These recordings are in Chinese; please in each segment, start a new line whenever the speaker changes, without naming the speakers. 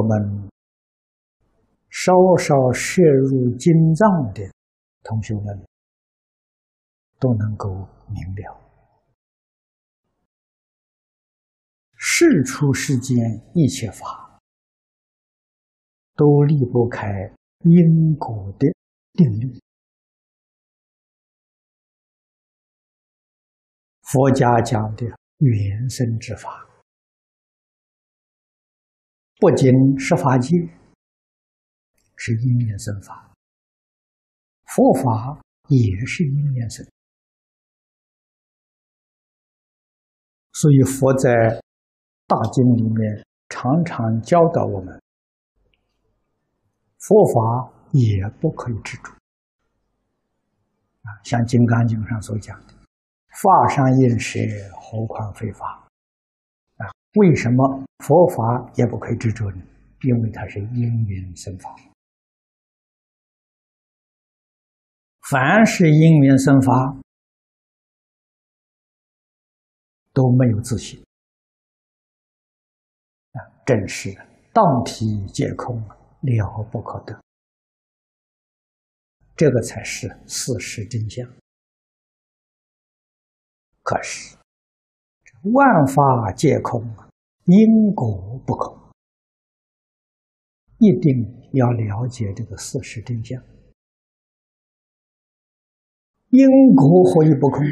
我们稍稍涉入经藏的同学们都能够明了，事出世间一切法都离不开因果的定律。佛家讲的原生之法。不仅是法界是因缘生法，佛法也是因缘生，所以佛在大经里面常常教导我们：佛法也不可以执着。啊，像《金刚经》上所讲的“法上应舍，何况非法”。为什么佛法也不可以执着呢？因为它是因缘生法，凡是因缘生法都没有自信啊，正是当体皆空，了不可得，这个才是事实真相。可是。万法皆空，因果不空，一定要了解这个事实真相。因果何以不空？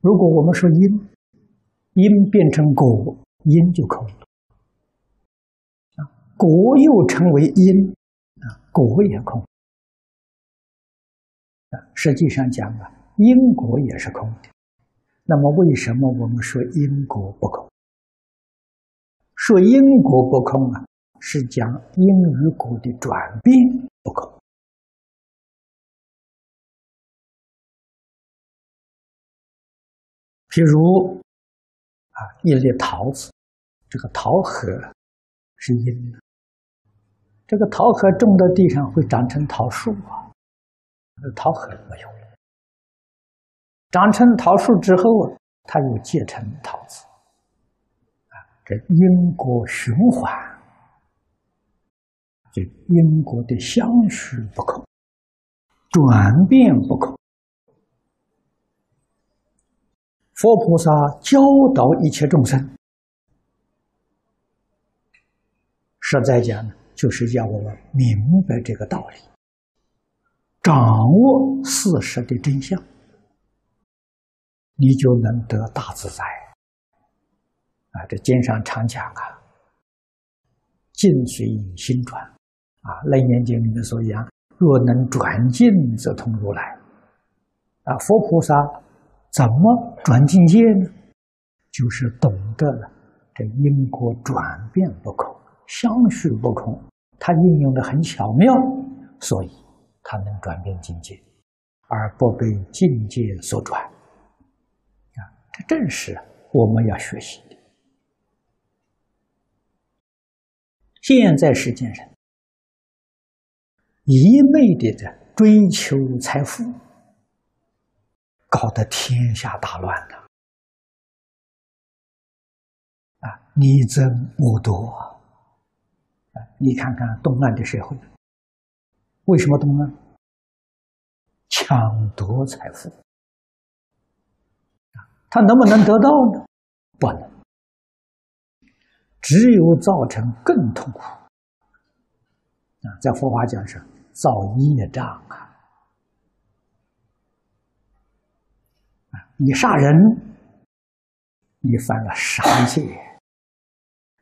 如果我们说因，因变成果，因就空了。啊，果又成为因，啊，果也空。啊，实际上讲啊，因果也是空的。那么，为什么我们说因果不空？说因果不空啊，是讲因与果的转变不空。譬如啊，一粒桃子，这个桃核是因，这个桃核种到地上会长成桃树啊，桃核没有。长成桃树之后啊，它又结成桃子，啊，这因果循环，就因果的相续不可，转变不可。佛菩萨教导一切众生，实在讲呢，就是要我们明白这个道理，掌握事实的真相。你就能得大自在啊！这经上常讲啊，“境随心转”，啊，《楞严经》里面所讲：“若能转境，则通如来。”啊，佛菩萨怎么转境界呢？就是懂得了这因果转变不空、相续不空，他应用的很巧妙，所以他能转变境界，而不被境界所转。这正是我们要学习的。现在世间人一昧的在追求财富，搞得天下大乱了。啊，你争我夺啊！你看看东岸的社会，为什么东岸抢夺财富？他能不能得到呢？不能，只有造成更痛苦啊！在佛法讲是造业障啊！你杀人，你犯了杀戒；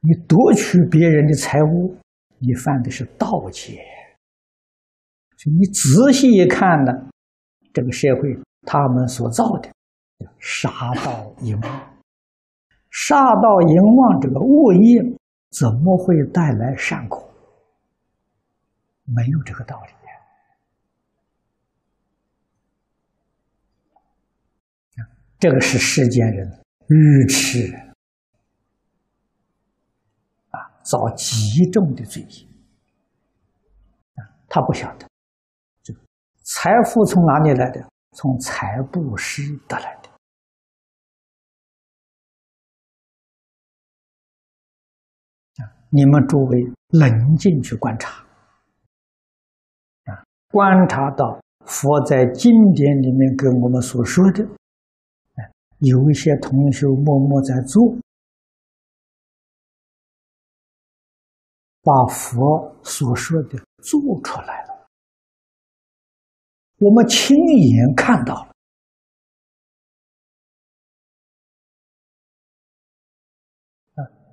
你夺取别人的财物，你犯的是盗戒。你仔细一看呢，这个社会他们所造的。杀盗淫妄，杀盗淫妄这个恶业怎么会带来善果？没有这个道理这个是世间人愚痴啊，造极重的罪业，他不晓得，这财富从哪里来的？从财布施得来的。你们诸位冷静去观察，啊，观察到佛在经典里面跟我们所说的，有一些同学默默在做，把佛所说的做出来了，我们亲眼看到了。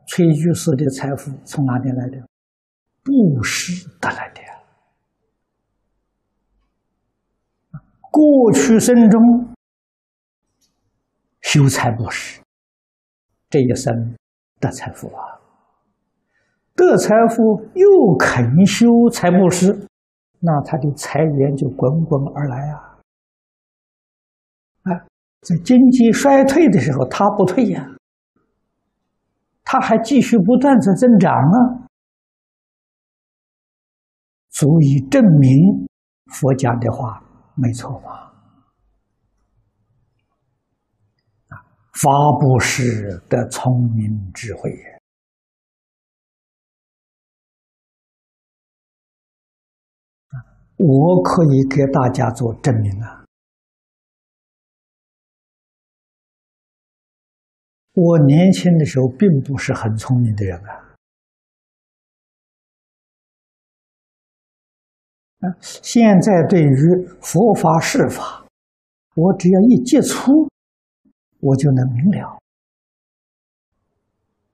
崔居士的财富从哪里来的？布施得来的呀。过去生中修财布施，这一生得财富啊！得财富又肯修财布施，那他的财源就滚滚而来啊！啊，在经济衰退的时候，他不退呀。它还继续不断在增长啊，足以证明佛讲的话没错吧？啊，发布施的聪明智慧我可以给大家做证明啊。我年轻的时候并不是很聪明的人啊，现在对于佛法释法，我只要一接触，我就能明了。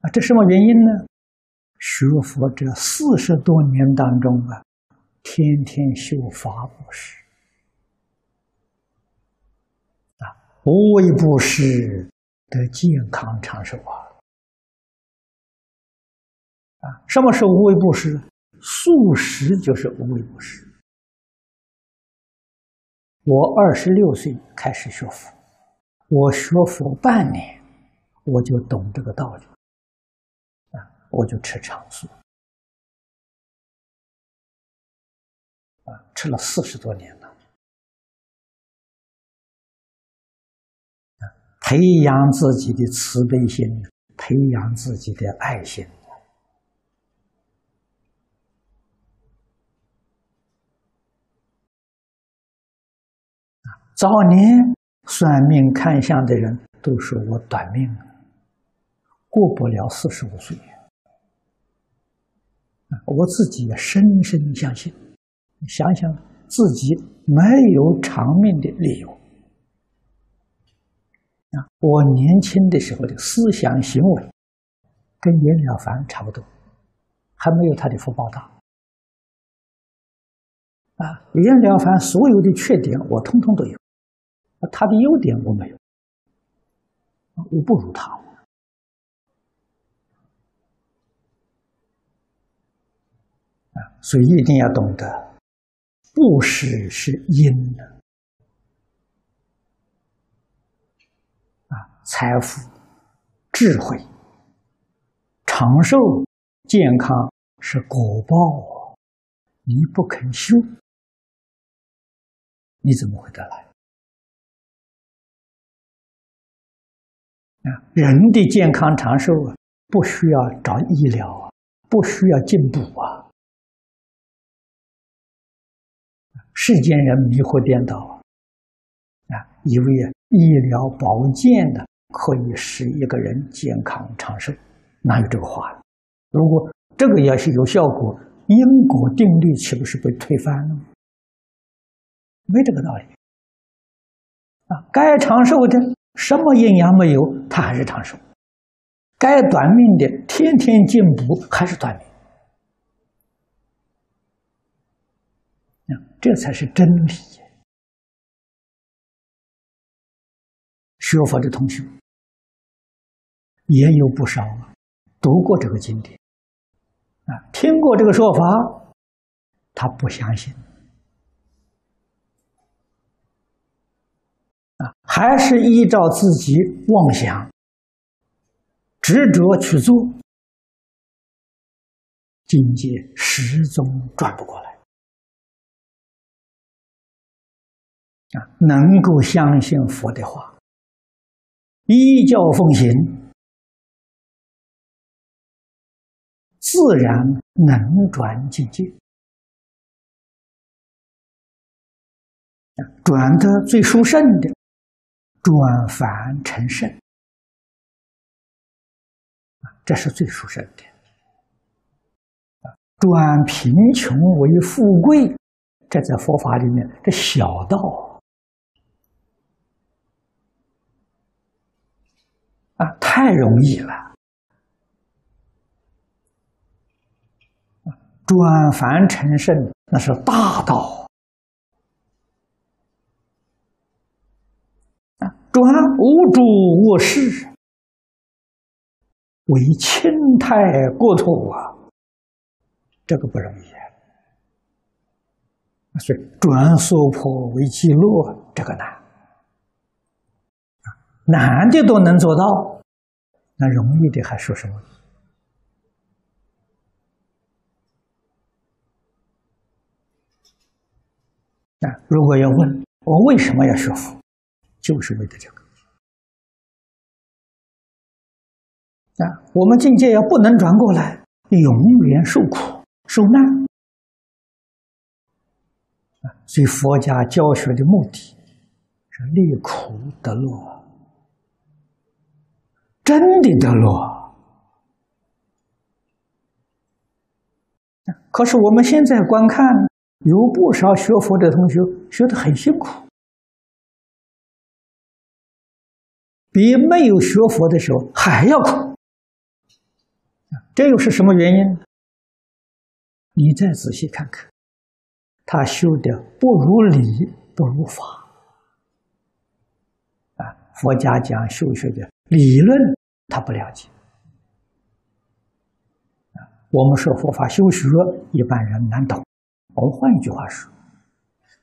啊，这什么原因呢？学佛这四十多年当中啊，天天修法布施，啊，无为布施。的健康长寿啊！啊，什么是无为布施？素食就是无为布施。我二十六岁开始学佛，我学佛半年，我就懂这个道理，啊，我就吃长素，啊，吃了四十多年了。培养自己的慈悲心，培养自己的爱心。早年算命看相的人都说我短命，过不了四十五岁。我自己也深深相信，想想自己没有长命的理由。我年轻的时候的思想行为，跟严了凡差不多，还没有他的福报大。啊，严了凡所有的缺点我通通都有，他的优点我没有，我不如他。啊，所以一定要懂得，布施是因的。财富、智慧、长寿、健康是果报，你不肯修，你怎么会得来？啊，人的健康长寿啊，不需要找医疗啊，不需要进补啊。世间人迷惑颠倒啊，以为医疗保健的。可以使一个人健康长寿，哪有这个话？如果这个要是有效果，因果定律岂不是被推翻了？没这个道理啊！该长寿的什么营养没有，他还是长寿；该短命的天天进补，还是短命。这才是真理。学佛的同学。也有不少啊读过这个经典，啊，听过这个说法，他不相信，啊，还是依照自己妄想、执着去做，境界始终转不过来，啊，能够相信佛的话，依教奉行。自然能转境界，转的最殊胜的，转凡成圣，这是最殊胜的。转贫穷为富贵，这在佛法里面，这小道啊，太容易了。转凡成圣，那是大道啊！转无主无事，为清泰国土啊，这个不容易。所以转娑婆为极乐，这个难难的都能做到，那容易的还说什么？如果要问我为什么要学佛，就是为了这个。啊，我们境界要不能转过来，永远受苦受难。啊，所以佛家教学的目的是离苦得乐，真的得落。可是我们现在观看。有不少学佛的同学学得很辛苦，比没有学佛的时候还要苦。这又是什么原因？你再仔细看看，他修的不如理，不如法。啊，佛家讲修学的理论，他不了解。我们说佛法修学，一般人难懂。我们换一句话说，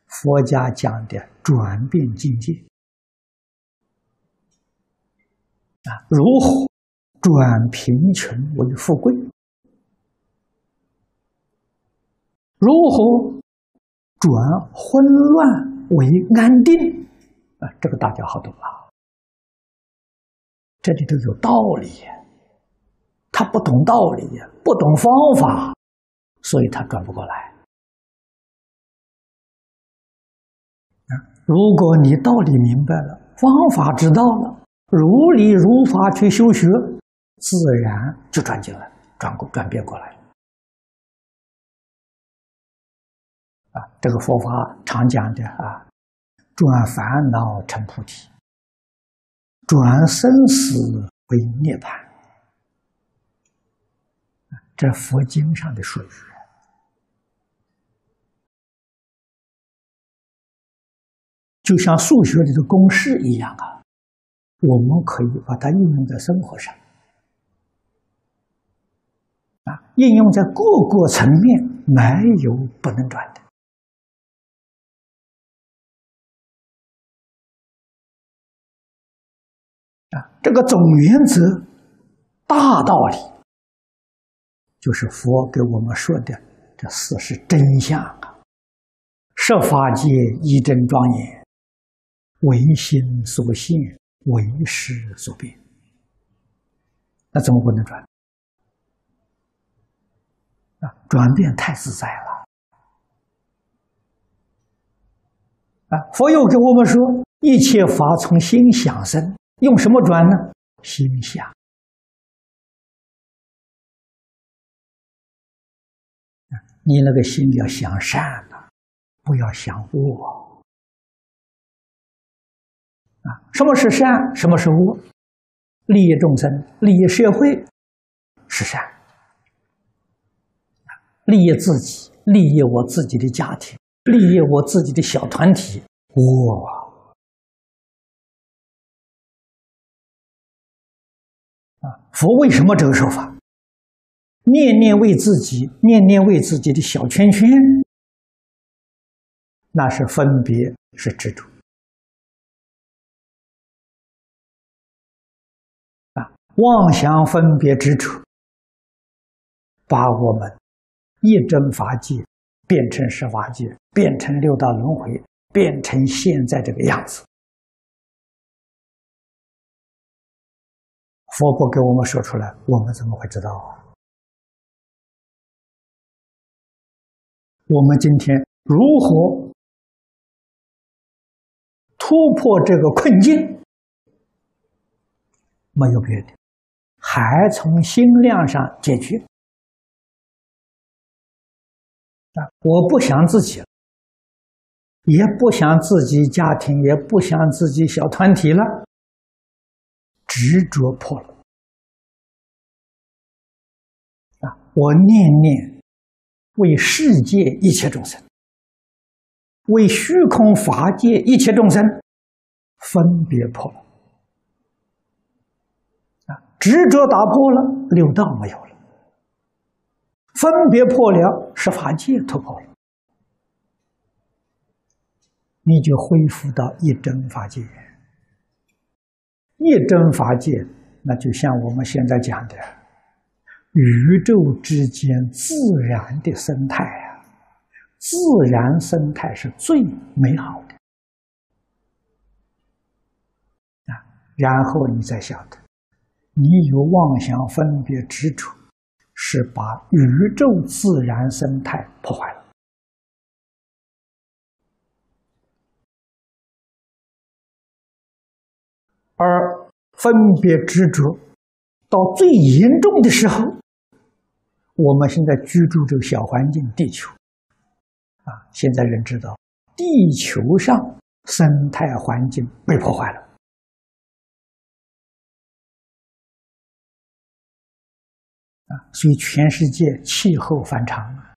佛家讲的转变境界啊，如何转贫穷为富贵？如何转混乱为安定？啊，这个大家好懂啊，这里头有道理。他不懂道理，不懂方法，所以他转不过来。如果你道理明白了，方法知道了，如理如法去修学，自然就转进来，转过转变过来。啊，这个佛法常讲的啊，转烦恼成菩提，转生死为涅槃，这佛经上的术语。就像数学里的公式一样啊，我们可以把它应用在生活上，啊，应用在各个层面，没有不能转的。啊，这个总原则、大道理，就是佛给我们说的这四是真相啊，设法界一真庄严。唯心所现，唯识所变，那怎么不能转？啊，转变太自在了！啊，佛又给我们说，一切法从心想生，用什么转呢？心想。你那个心要想善了，不要想恶。啊，什么是善？什么是恶？利益众生、利益社会是善；利益自己、利益我自己的家庭、利益我自己的小团体，恶。啊，佛为什么这个说法？念念为自己，念念为自己的小圈圈，那是分别，是执着啊。妄想分别之处，把我们一真法界变成十法界，变成六道轮回，变成现在这个样子。佛不给我们说出来，我们怎么会知道？我们今天如何突破这个困境？没有别的，还从心量上解决。啊，我不想自己了，也不想自己家庭，也不想自己小团体了，执着破了。啊，我念念为世界一切众生，为虚空法界一切众生分别破了。啊，执着打破了，六道没有了。分别破了，十法界突破了，你就恢复到一真法界。一真法界，那就像我们现在讲的，宇宙之间自然的生态啊，自然生态是最美好的啊。然后你再晓得，你有妄想、分别、执着。是把宇宙自然生态破坏了，而分别执着到最严重的时候，我们现在居住这个小环境地球，啊，现在人知道地球上生态环境被破坏了。所以，全世界气候反常啊！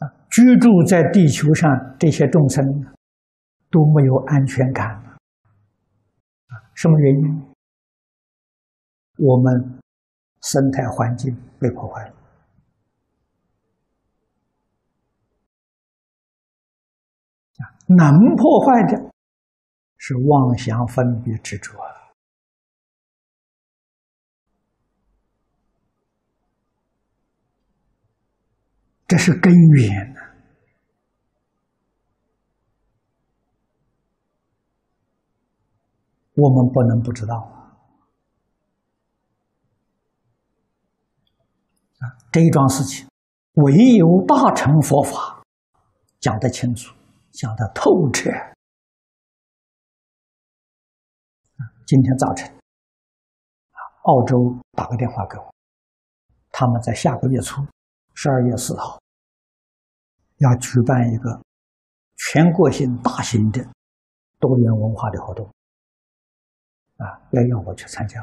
啊，居住在地球上这些众生都没有安全感啊！什么原因？我们生态环境被破坏了！能破坏的是妄想、分别、执着。这是根源呐，我们不能不知道啊！这一桩事情，唯有大乘佛法讲得清楚，讲得透彻。今天早晨，澳洲打个电话给我，他们在下个月初，十二月四号。要举办一个全国性大型的多元文化的活动，啊，要让我去参加。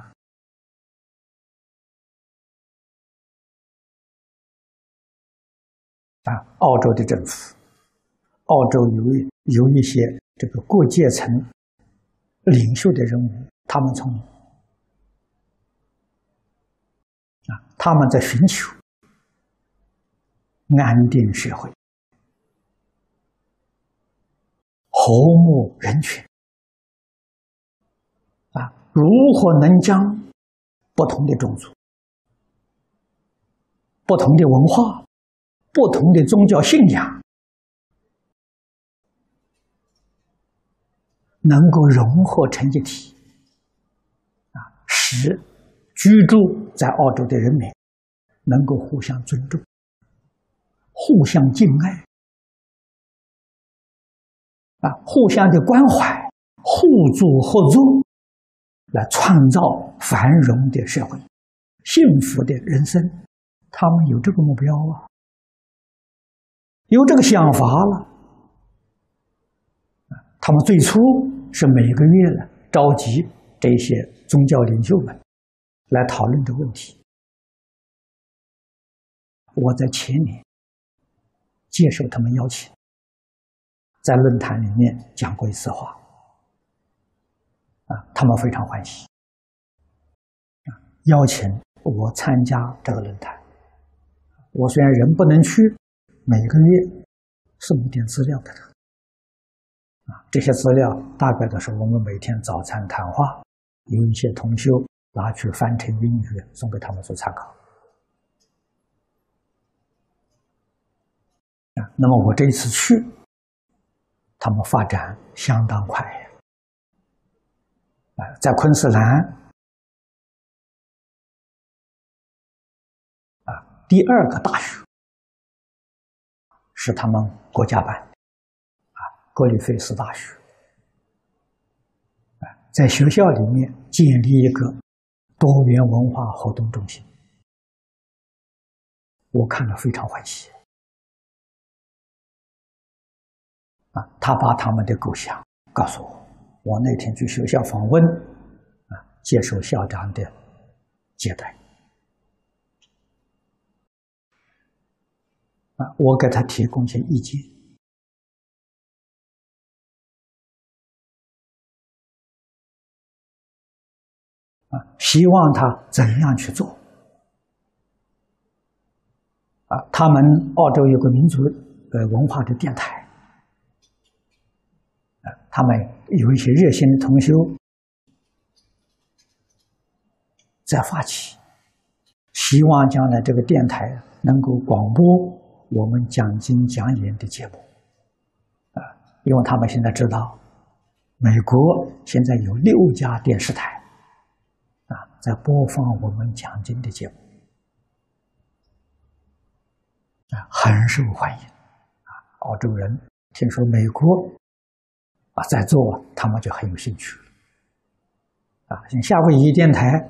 啊，澳洲的政府，澳洲有有一些这个各阶层领袖的人物，他们从啊，他们在寻求安定社会。和睦人群，如何能将不同的种族、不同的文化、不同的宗教信仰，能够融合成一体啊，使居住在澳洲的人民能够互相尊重、互相敬爱。啊，互相的关怀，互助合作，来创造繁荣的社会，幸福的人生。他们有这个目标啊，有这个想法了。他们最初是每个月呢召集这些宗教领袖们来讨论这个问题。我在前年接受他们邀请。在论坛里面讲过一次话，啊，他们非常欢喜，啊，邀请我参加这个论坛。我虽然人不能去，每个月送一点资料给他，啊，这些资料大概都是我们每天早餐谈话，有一些同修拿去翻成英语送给他们做参考，啊，那么我这一次去。他们发展相当快！在昆士兰，啊，第二个大学是他们国家办的，啊，格里菲斯大学，啊，在学校里面建立一个多元文化活动中心，我看了非常欢喜。啊，他把他们的构想告诉我，我那天去学校访问，啊，接受校长的接待，啊，我给他提供些意见，啊，希望他怎样去做，啊，他们澳洲有个民族呃文化的电台。他们有一些热心的同修在发起，希望将来这个电台能够广播我们讲经讲演的节目，啊，因为他们现在知道，美国现在有六家电视台，啊，在播放我们讲经的节目，啊，很受欢迎，啊，澳洲人听说美国。啊，在做，他们就很有兴趣了。啊，像夏威夷电台，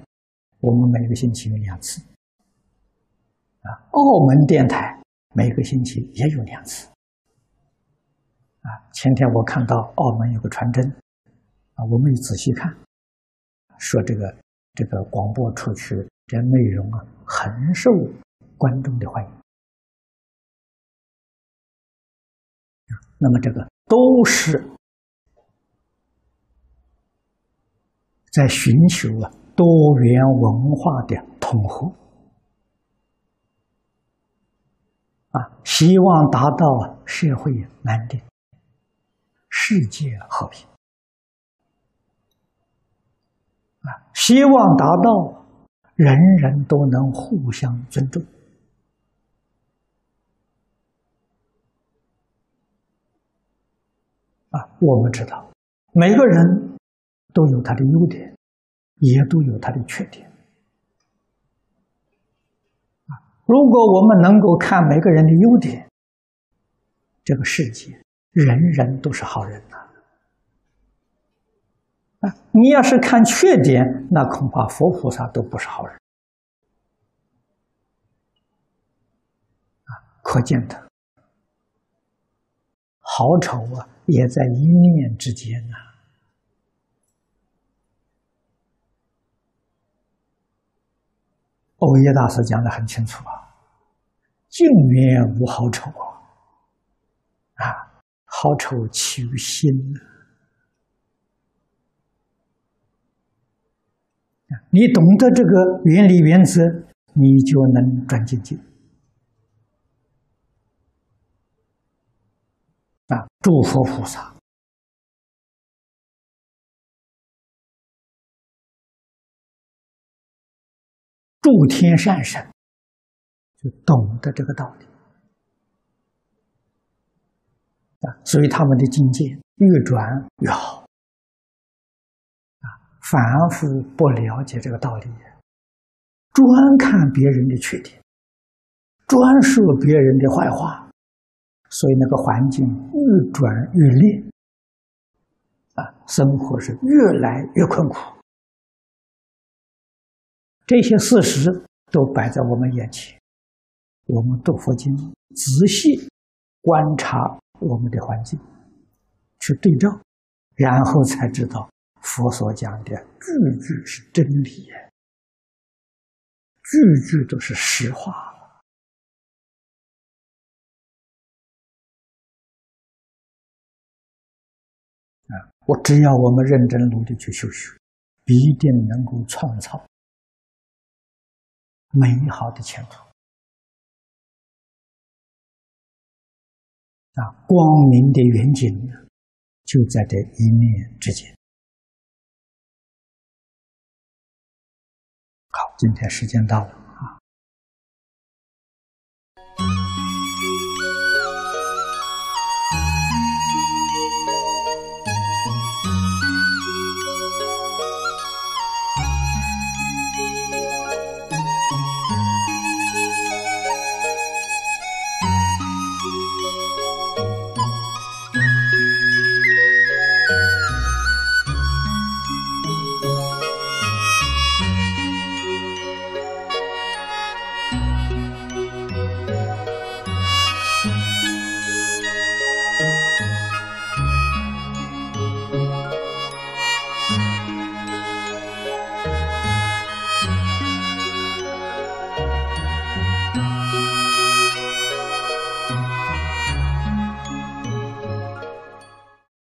我们每个星期有两次。啊，澳门电台每个星期也有两次。啊，前天我看到澳门有个传真，啊，我没仔细看，说这个这个广播出去这内容啊，很受观众的欢迎。那么这个都是。在寻求啊多元文化的统合啊，希望达到社会安定、世界和平啊，希望达到人人都能互相尊重啊。我们知道，每个人。都有它的优点，也都有它的缺点。啊，如果我们能够看每个人的优点，这个世界人人都是好人呐。啊，你要是看缺点，那恐怕佛菩萨都不是好人。啊，可见的好丑啊，也在一念之间呐。欧耶大师讲的很清楚啊，镜面无好丑啊，啊，好丑起于心你懂得这个原理原则，你就能转境界。啊，诸佛菩萨。诸天善神就懂得这个道理啊，所以他们的境界越转越好啊。反复不了解这个道理，专看别人的缺点，专说别人的坏话，所以那个环境越转越劣啊，生活是越来越困苦。这些事实都摆在我们眼前，我们读佛经，仔细观察我们的环境，去对照，然后才知道佛所讲的句句是真理，句句都是实话。啊，我只要我们认真努力去修学，必定能够创造。美好的前途啊！光明的远景就在这一念之间。好，今天时间到了。